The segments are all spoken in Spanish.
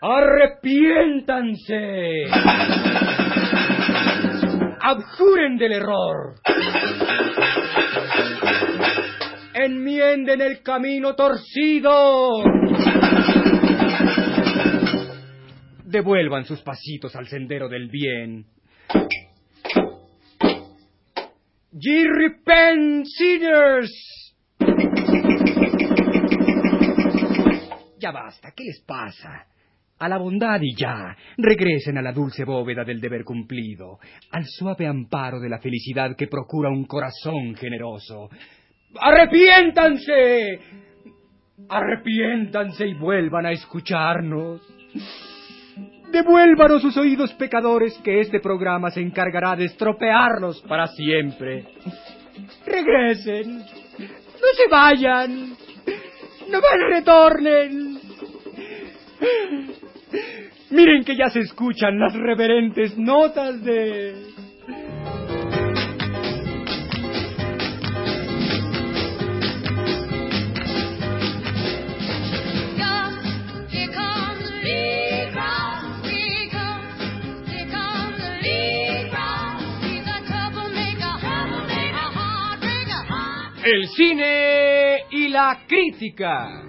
Arrepiéntanse. Abjuren del error. Enmienden el camino torcido. Devuelvan sus pasitos al sendero del bien. Ye repent, sinners. Ya basta, ¿qué les pasa? A la bondad y ya, regresen a la dulce bóveda del deber cumplido, al suave amparo de la felicidad que procura un corazón generoso. ¡Arrepiéntanse! Arrepiéntanse y vuelvan a escucharnos. Devuélvanos sus oídos pecadores que este programa se encargará de estropearlos para siempre. Regresen. No se vayan. No van retornen. Miren que ya se escuchan las reverentes notas de... El cine y la crítica.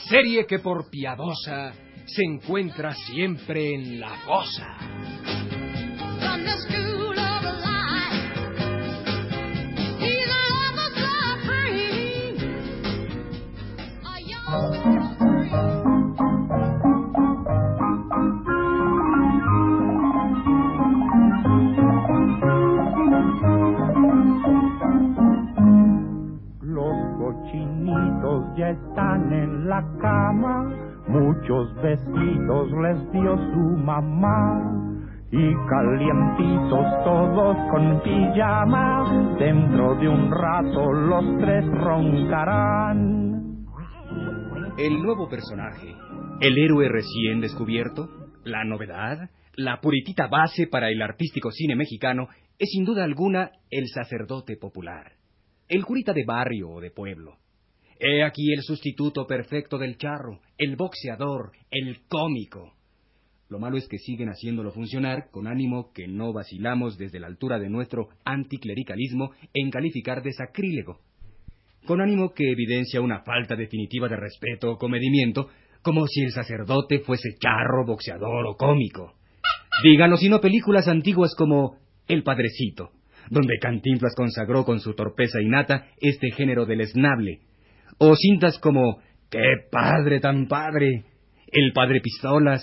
Serie que por piadosa se encuentra siempre en la fosa. Muchos besitos les dio su mamá. Y calientitos todos con pijama, dentro de un rato los tres roncarán. El nuevo personaje, el héroe recién descubierto, la novedad, la puritita base para el artístico cine mexicano es sin duda alguna el sacerdote popular, el curita de barrio o de pueblo He aquí el sustituto perfecto del charro, el boxeador, el cómico. Lo malo es que siguen haciéndolo funcionar con ánimo que no vacilamos desde la altura de nuestro anticlericalismo en calificar de sacrílego. Con ánimo que evidencia una falta definitiva de respeto o comedimiento, como si el sacerdote fuese charro, boxeador o cómico. Díganos si no películas antiguas como El Padrecito, donde Cantinflas consagró con su torpeza innata este género del esnable, o cintas como ¡Qué padre tan padre! El padre Pistolas,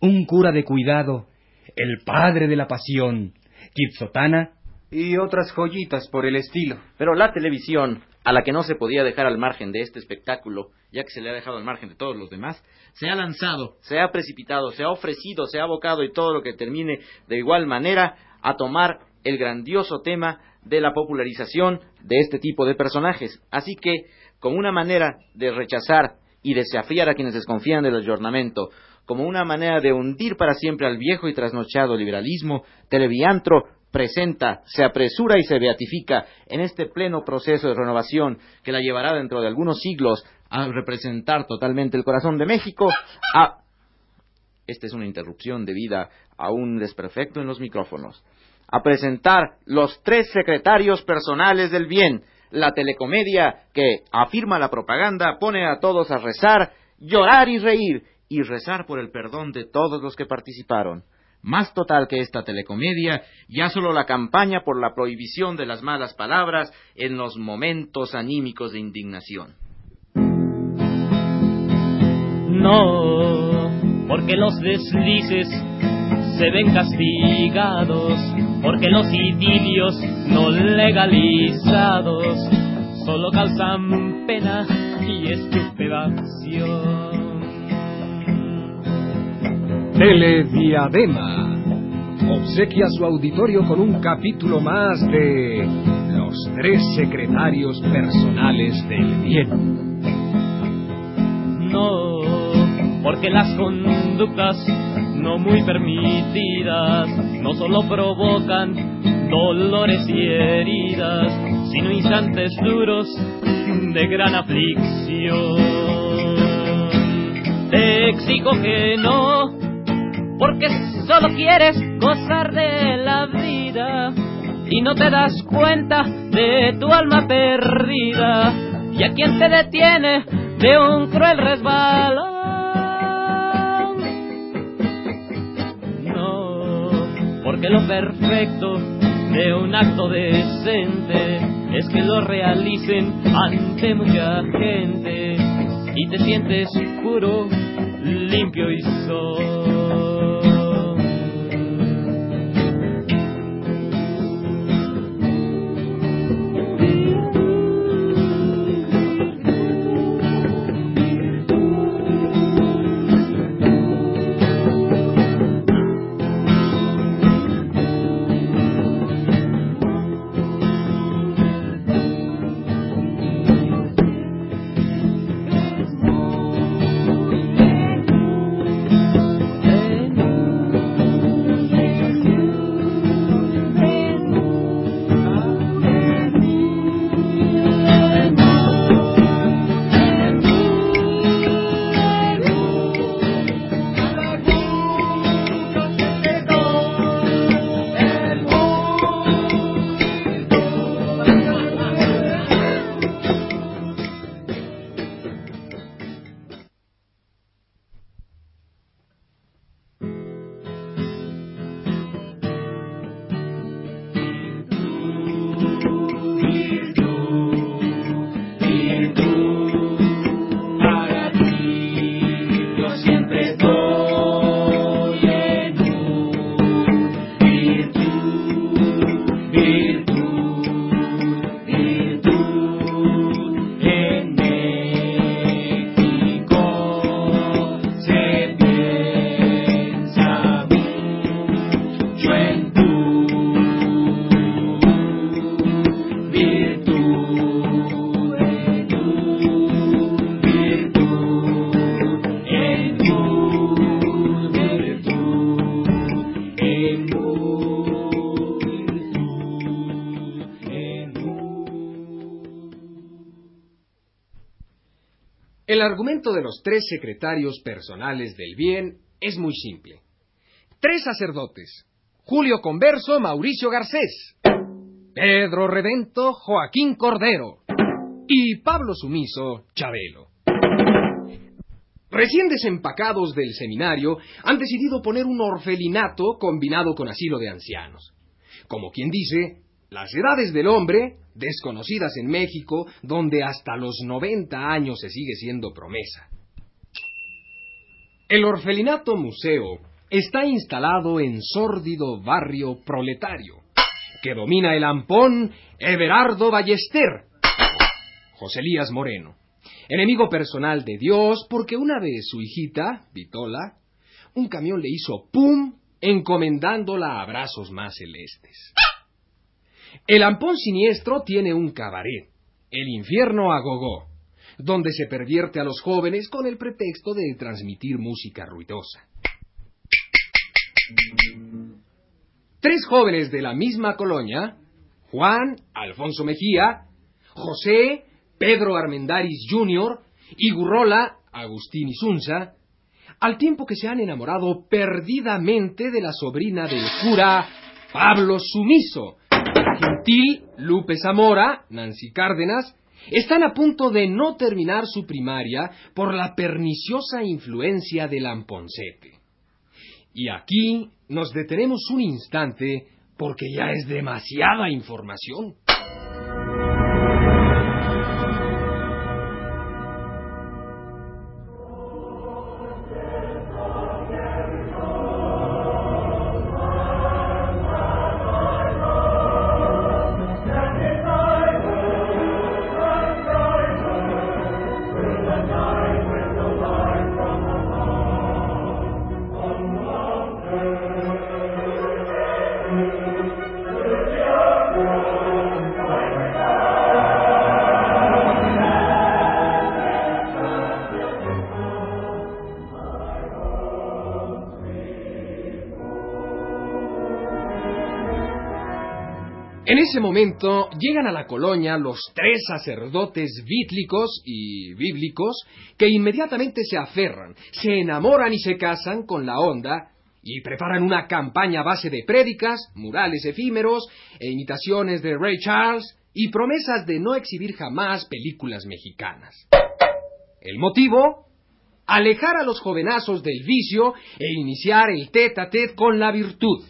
un cura de cuidado, el padre de la pasión, Kitsotana y otras joyitas por el estilo. Pero la televisión, a la que no se podía dejar al margen de este espectáculo, ya que se le ha dejado al margen de todos los demás, se ha lanzado, se ha precipitado, se ha ofrecido, se ha abocado y todo lo que termine de igual manera a tomar el grandioso tema de la popularización de este tipo de personajes. Así que como una manera de rechazar y desafiar a quienes desconfían del ayornamiento, como una manera de hundir para siempre al viejo y trasnochado liberalismo, Televiantro presenta, se apresura y se beatifica en este pleno proceso de renovación que la llevará dentro de algunos siglos a representar totalmente el corazón de México a... Esta es una interrupción debida a un desperfecto en los micrófonos. A presentar los tres secretarios personales del bien, la telecomedia que afirma la propaganda pone a todos a rezar, llorar y reír, y rezar por el perdón de todos los que participaron. Más total que esta telecomedia, ya solo la campaña por la prohibición de las malas palabras en los momentos anímicos de indignación. No, porque los deslices se ven castigados porque los idilios no legalizados solo causan pena y estupefacción. Telediadema obsequia a su auditorio con un capítulo más de Los tres secretarios personales del bien. No, porque las conductas no muy permitidas no solo provocan dolores y heridas, sino instantes duros de gran aflicción. Te exijo que no, porque solo quieres gozar de la vida y no te das cuenta de tu alma perdida y a quien te detiene de un cruel resbalón. Porque lo perfecto de un acto decente es que lo realicen ante mucha gente y te sientes puro, limpio y solo. El argumento de los tres secretarios personales del bien es muy simple. Tres sacerdotes, Julio Converso, Mauricio Garcés, Pedro Redento, Joaquín Cordero y Pablo Sumiso, Chabelo. Recién desempacados del seminario, han decidido poner un orfelinato combinado con asilo de ancianos. Como quien dice, las edades del hombre, desconocidas en México, donde hasta los 90 años se sigue siendo promesa. El orfelinato museo está instalado en sórdido barrio proletario, que domina el ampón Everardo Ballester, José Elías Moreno, enemigo personal de Dios porque una vez su hijita, Vitola, un camión le hizo pum encomendándola a brazos más celestes. El ampón siniestro tiene un cabaret, el infierno a donde se pervierte a los jóvenes con el pretexto de transmitir música ruidosa. Tres jóvenes de la misma colonia, Juan, Alfonso Mejía, José, Pedro Armendáriz Jr. y Gurrola, Agustín Isunza, al tiempo que se han enamorado perdidamente de la sobrina del cura Pablo Sumiso, Gentil, Lupe Zamora, Nancy Cárdenas, están a punto de no terminar su primaria por la perniciosa influencia del amponcete. Y aquí nos detenemos un instante porque ya es demasiada información. Ese momento llegan a la colonia los tres sacerdotes bítlicos y bíblicos que inmediatamente se aferran, se enamoran y se casan con la onda y preparan una campaña a base de prédicas, murales efímeros e imitaciones de Ray Charles y promesas de no exhibir jamás películas mexicanas. El motivo, alejar a los jovenazos del vicio e iniciar el tete a tete con la virtud.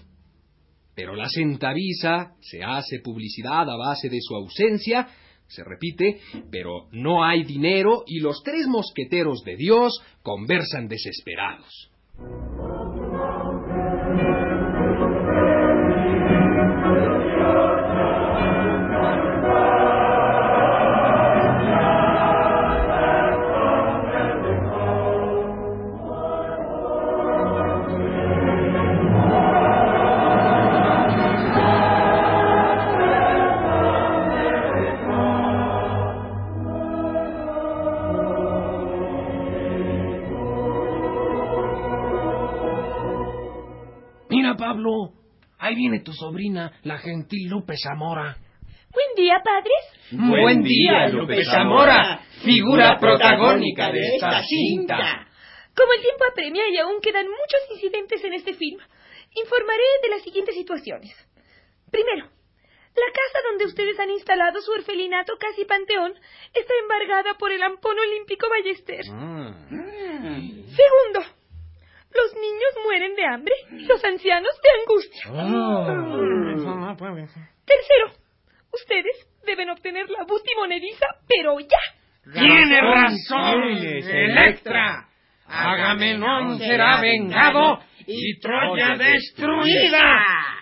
Pero la centaviza se hace publicidad a base de su ausencia, se repite, pero no hay dinero y los tres mosqueteros de Dios conversan desesperados. Pablo, ahí viene tu sobrina, la gentil Lupe Zamora. Buen día, padres. Buen día, Lupe Zamora, figura protagónica de esta cinta. Como el tiempo apremia y aún quedan muchos incidentes en este film, informaré de las siguientes situaciones. Primero, la casa donde ustedes han instalado su orfelinato casi panteón está embargada por el ampón olímpico Ballester. Ah. Segundo, los niños mueren de hambre y los ancianos de angustia. Ah. Tercero, ustedes deben obtener la butimonediza, pero ya. Tiene razón, Electra. Agamenón será vengado y Troya destruida.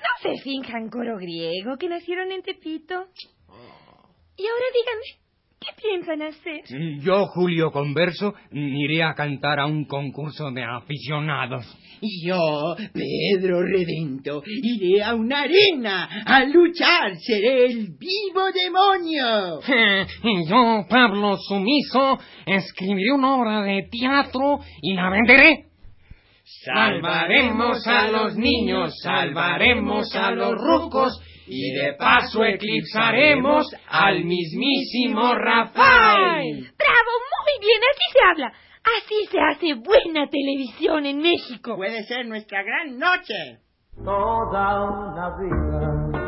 No se finjan coro griego que nacieron en Tepito. Y ahora díganme, ¿qué piensan hacer? Yo, Julio Converso, iré a cantar a un concurso de aficionados. Y yo, Pedro Redento, iré a una arena a luchar. Seré el vivo demonio. Y yo, Pablo Sumiso, escribiré una obra de teatro y la venderé. Salvaremos a los niños, salvaremos a los rucos y de paso eclipsaremos al mismísimo Rafael. ¡Bravo! Muy bien, así se habla. Así se hace buena televisión en México. Puede ser nuestra gran noche. toda una vida.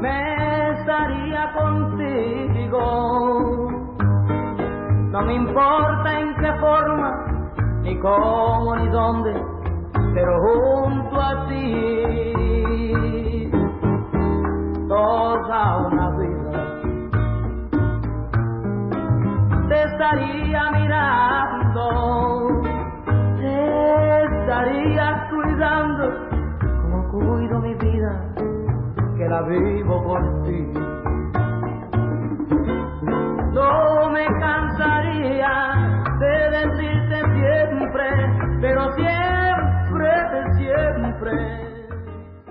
Me estaría contigo. No me importa en qué forma, ni cómo, ni dónde, pero junto a ti. Toda una vida. Te estaría mirando te estaría cuidando como cuido mi vida, que la vivo por ti. No me cansaría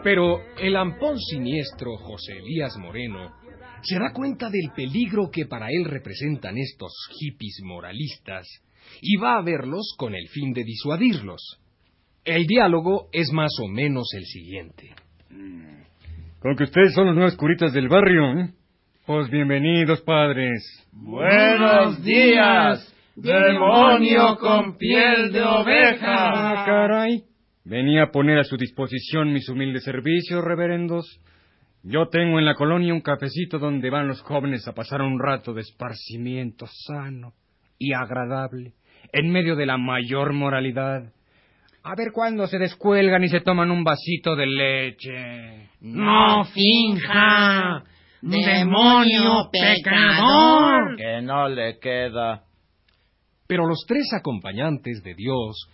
Pero el ampón siniestro José Elías Moreno se da cuenta del peligro que para él representan estos hippies moralistas y va a verlos con el fin de disuadirlos. El diálogo es más o menos el siguiente. Con que ustedes son los nuevos curitas del barrio, ¿eh? Pues bienvenidos, padres. Buenos días, demonio con piel de Ah, oveja. caray. Venía a poner a su disposición mis humildes servicios, reverendos. Yo tengo en la colonia un cafecito donde van los jóvenes a pasar un rato de esparcimiento sano y agradable, en medio de la mayor moralidad. A ver cuándo se descuelgan y se toman un vasito de leche. No finja, demonio pecador. Que no le queda. Pero los tres acompañantes de Dios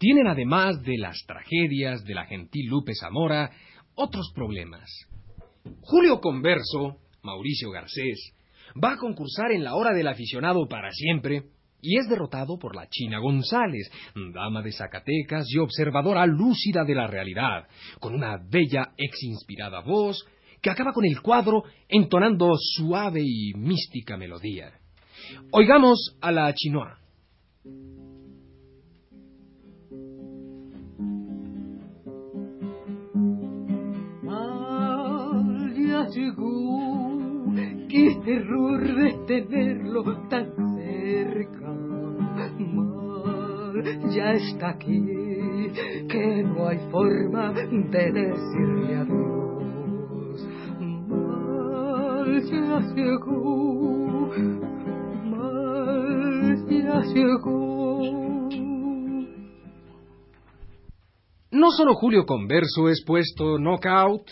tienen además de las tragedias de la gentil Lupe Zamora otros problemas. Julio Converso, Mauricio Garcés, va a concursar en la hora del aficionado para siempre y es derrotado por la China González, dama de Zacatecas y observadora lúcida de la realidad, con una bella ex inspirada voz que acaba con el cuadro entonando suave y mística melodía. Oigamos a la chinoa. Llegó, qué terror de tenerlo tan cerca. Mal, ya está aquí, que no hay forma de decirle adiós. Mal, ya llegó, mal, ya llegó. No solo Julio Converso es puesto knockout,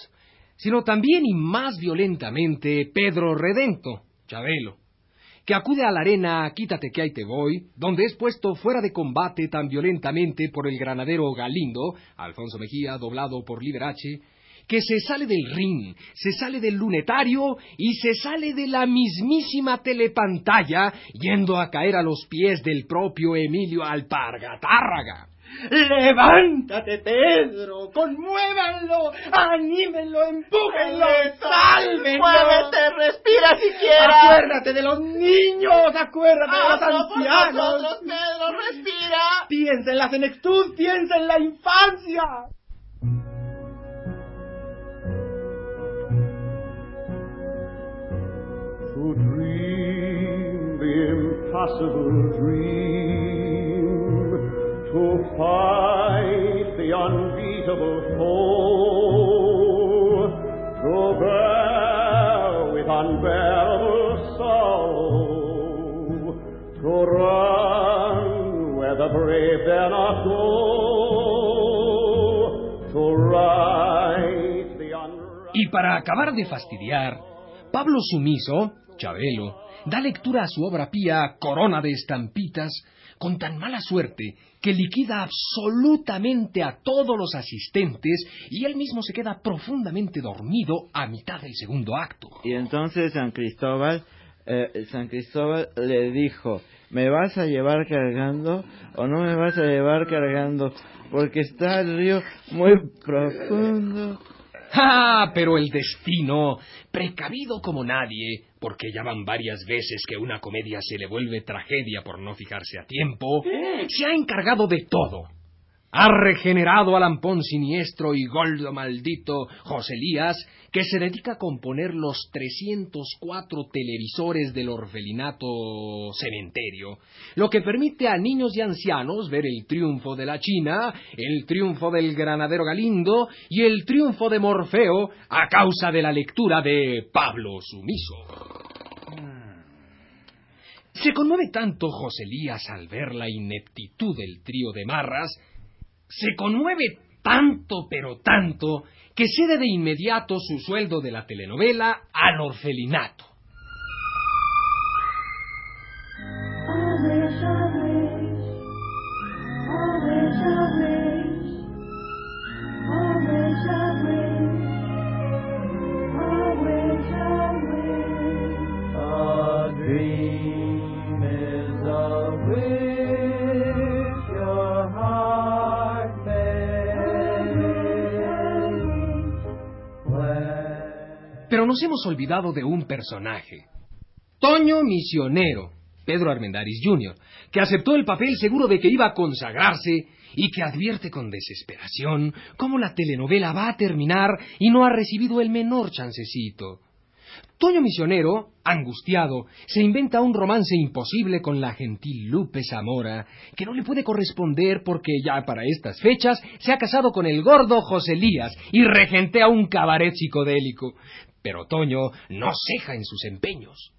sino también y más violentamente Pedro Redento, Chabelo, que acude a la arena Quítate que ahí te voy, donde es puesto fuera de combate tan violentamente por el granadero Galindo, Alfonso Mejía, doblado por Liberace, que se sale del ring, se sale del lunetario y se sale de la mismísima telepantalla, yendo a caer a los pies del propio Emilio Alpargatárraga. Levántate, Pedro, conmuévanlo, anímenlo, empújenlo, sálvenlo. Muévete, respira siquiera. Acuérdate de los niños, acuérdate de los ancianos. nosotros, Pedro, respira. Piensa en la senectud, piensa en la infancia. To dream the impossible dream, fight the unbeatable foe, to bear with unbearable sorrow, to run where the brave dare not go, to right the unrighteous. Y para acabar de fastidiar, Pablo Sumiso, Chabelo, da lectura a su obra pía Corona de Estampitas con tan mala suerte que liquida absolutamente a todos los asistentes y él mismo se queda profundamente dormido a mitad del segundo acto. Y entonces San Cristóbal, eh, San Cristóbal le dijo, ¿me vas a llevar cargando o no me vas a llevar cargando? Porque está el río muy profundo. ¡Ah! Pero el destino, precavido como nadie, porque ya van varias veces que una comedia se le vuelve tragedia por no fijarse a tiempo, se ha encargado de todo. Ha regenerado al ampón siniestro y goldo maldito José Elías, que se dedica a componer los 304 televisores del orfelinato cementerio, lo que permite a niños y ancianos ver el triunfo de la China, el triunfo del granadero Galindo y el triunfo de Morfeo a causa de la lectura de Pablo Sumiso. Se conmueve tanto José Elías al ver la ineptitud del trío de marras, se conmueve tanto, pero tanto, que cede de inmediato su sueldo de la telenovela al orfelinato. Hemos olvidado de un personaje. Toño Misionero, Pedro Armendáriz Jr., que aceptó el papel seguro de que iba a consagrarse y que advierte con desesperación cómo la telenovela va a terminar y no ha recibido el menor chancecito. Toño Misionero, angustiado, se inventa un romance imposible con la gentil Lupe Zamora, que no le puede corresponder porque ya para estas fechas se ha casado con el gordo José Elías y regentea un cabaret psicodélico. Pero Toño no ceja en sus empeños.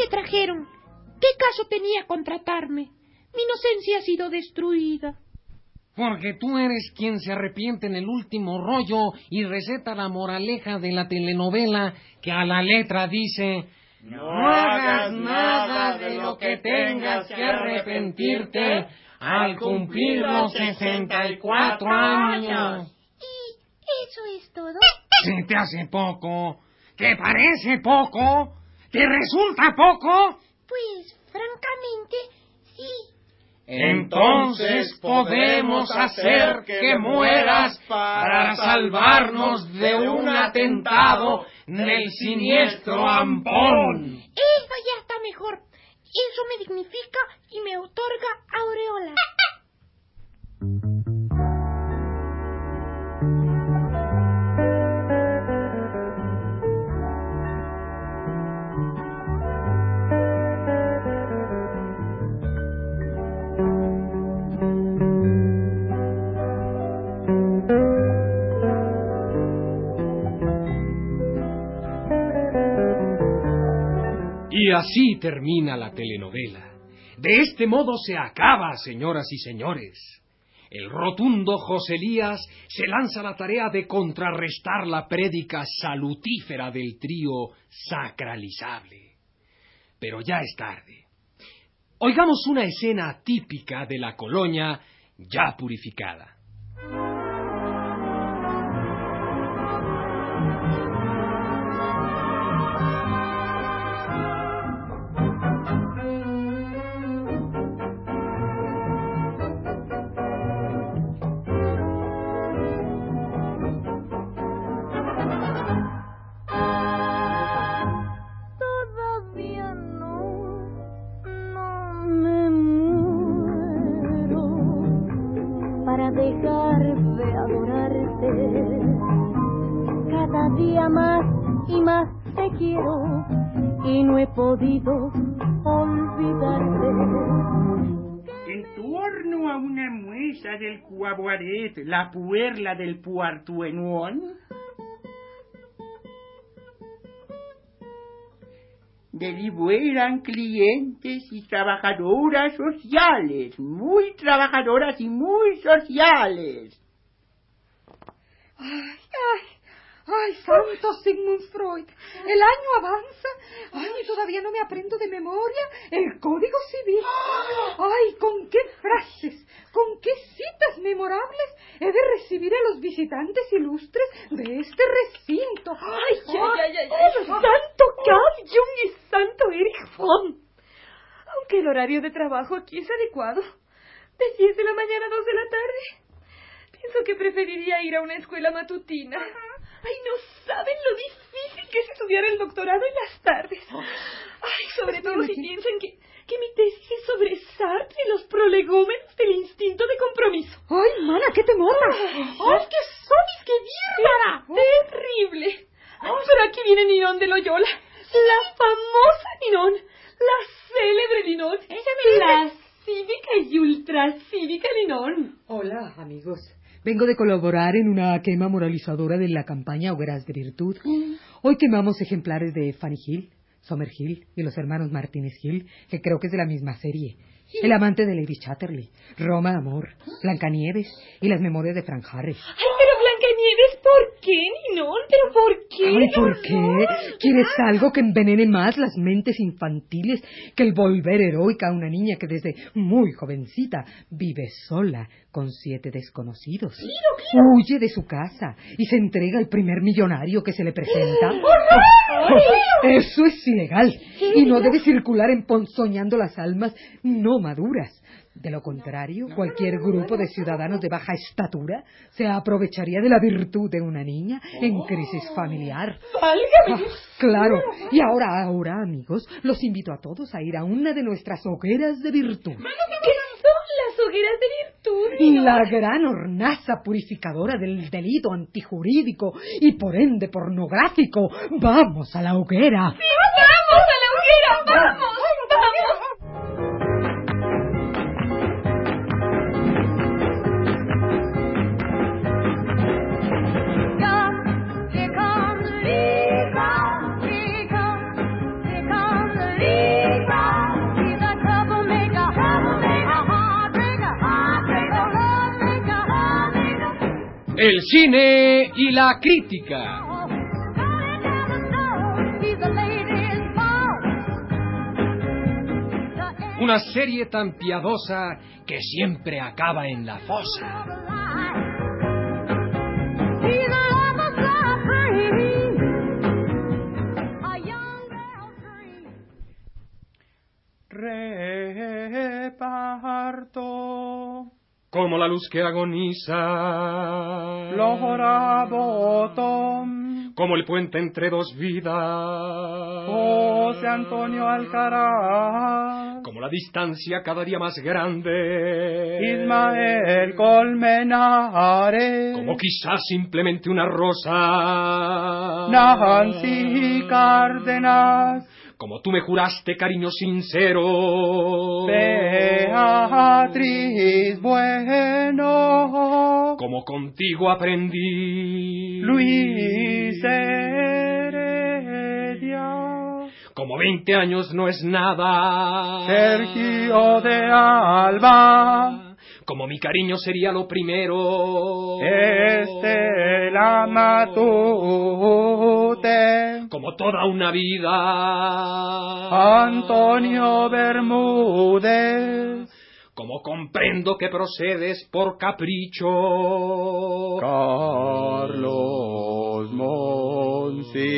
Me trajeron? ¿Qué caso tenía contratarme? Mi inocencia ha sido destruida. Porque tú eres quien se arrepiente en el último rollo y receta la moraleja de la telenovela que a la letra dice No hagas nada de lo que tengas que arrepentirte, al cumplir los 64 años. ¿Y eso es todo? ¿Se te hace poco? ¿Te parece poco? ¿Te resulta poco? Pues, francamente, sí. Entonces podemos hacer que mueras para salvarnos de un atentado del siniestro Ampón. Eso ya está mejor. Eso me dignifica y me otorga aureola. Así termina la telenovela. De este modo se acaba, señoras y señores. El rotundo José Elías se lanza a la tarea de contrarrestar la prédica salutífera del trío sacralizable. Pero ya es tarde. Oigamos una escena típica de la colonia ya purificada. La puerla del Puartuenuón, deliberan clientes y trabajadoras sociales, muy trabajadoras y muy sociales. Ay, ay, ay, santo Sigmund Freud. El año avanza. Ay, todavía no me aprendo de memoria el Código Civil. Ay, con qué frases, con qué citas memorables he de recibir a los visitantes ilustres de este recinto. Ay, ay, ay, ay, ay, santo Carl Jung y santo Erich Fromm. Aunque el horario de trabajo aquí es adecuado. De 10 de la mañana a 2 de la tarde. Pienso que preferiría ir a una escuela matutina. Ay, no saben lo difícil que es estudiar el doctorado en las tardes. Ay, sobre todo si piensan que, que mi tesis es sobre Sartre y los prolegómenos del instinto de compromiso. Ay, mana, qué temor. ¡Ay, qué sois, qué bárbara! ¡Terrible! Pero aquí viene Ninón de Loyola. La famosa Ninón. La célebre Ninón. La cívica y ultracívica Ninón. Hola, amigos. Vengo de colaborar en una quema moralizadora de la campaña Hogueras de Virtud. Hoy quemamos ejemplares de Fanny Hill, Summer Hill y los hermanos Martínez Hill, que creo que es de la misma serie. El amante de Lady Chatterley, Roma Amor, Blancanieves y las memorias de Frank Harris. Ay, pero Blancanieves, ¿por qué, Ninón? ¿Pero por qué? Ay, ¿por qué? ¿Quieres algo que envenene más las mentes infantiles que el volver heroica a una niña que desde muy jovencita vive sola con siete desconocidos? Huye de su casa y se entrega al primer millonario que se le presenta. Eso es ilegal y no debe circular emponzoñando las almas no maduras. De lo contrario, cualquier grupo de ciudadanos de baja estatura se aprovecharía de la virtud de una niña en crisis familiar. ¡Válgame! Ah, claro. Y ahora, ahora, amigos, los invito a todos a ir a una de nuestras hogueras de virtud. ¿Qué son las de virtud? Ninón? La gran hornaza purificadora del delito antijurídico y por ende pornográfico. Vamos a la hoguera. ¡Vamos a la hoguera! ¡Vamos! El cine y la crítica. Una serie tan piadosa que siempre acaba en la fosa. Como la luz que agoniza. Lorabotom Como el puente entre dos vidas. José Antonio Alcaraz Como la distancia cada día más grande. Ismael Colmenares Como quizás simplemente una rosa. Nancy Cárdenas Como tú me juraste cariño sincero. Beatriz Bueno Como contigo aprendí. Luis Heredia Como veinte años no es nada. Sergio de Alba Como mi cariño sería lo primero. Estela Matute Como toda una vida. Antonio Bermúdez Como comprendo que procedes por capricho. Carlos Monsiváis